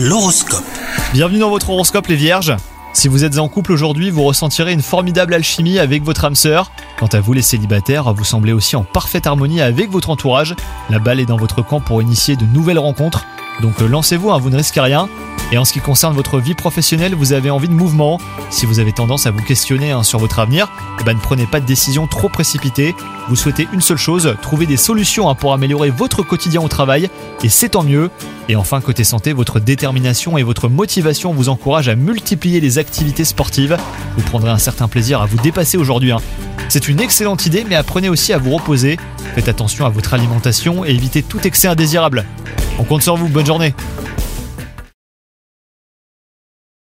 L'horoscope. Bienvenue dans votre horoscope les vierges. Si vous êtes en couple aujourd'hui, vous ressentirez une formidable alchimie avec votre âme sœur. Quant à vous les célibataires, vous semblez aussi en parfaite harmonie avec votre entourage. La balle est dans votre camp pour initier de nouvelles rencontres. Donc euh, lancez-vous, hein, vous ne risquez rien. Et en ce qui concerne votre vie professionnelle, vous avez envie de mouvement. Si vous avez tendance à vous questionner hein, sur votre avenir, eh ben, ne prenez pas de décision trop précipitée. Vous souhaitez une seule chose, trouver des solutions hein, pour améliorer votre quotidien au travail, et c'est tant mieux. Et enfin, côté santé, votre détermination et votre motivation vous encouragent à multiplier les activités sportives. Vous prendrez un certain plaisir à vous dépasser aujourd'hui. C'est une excellente idée, mais apprenez aussi à vous reposer. Faites attention à votre alimentation et évitez tout excès indésirable. On compte sur vous, bonne journée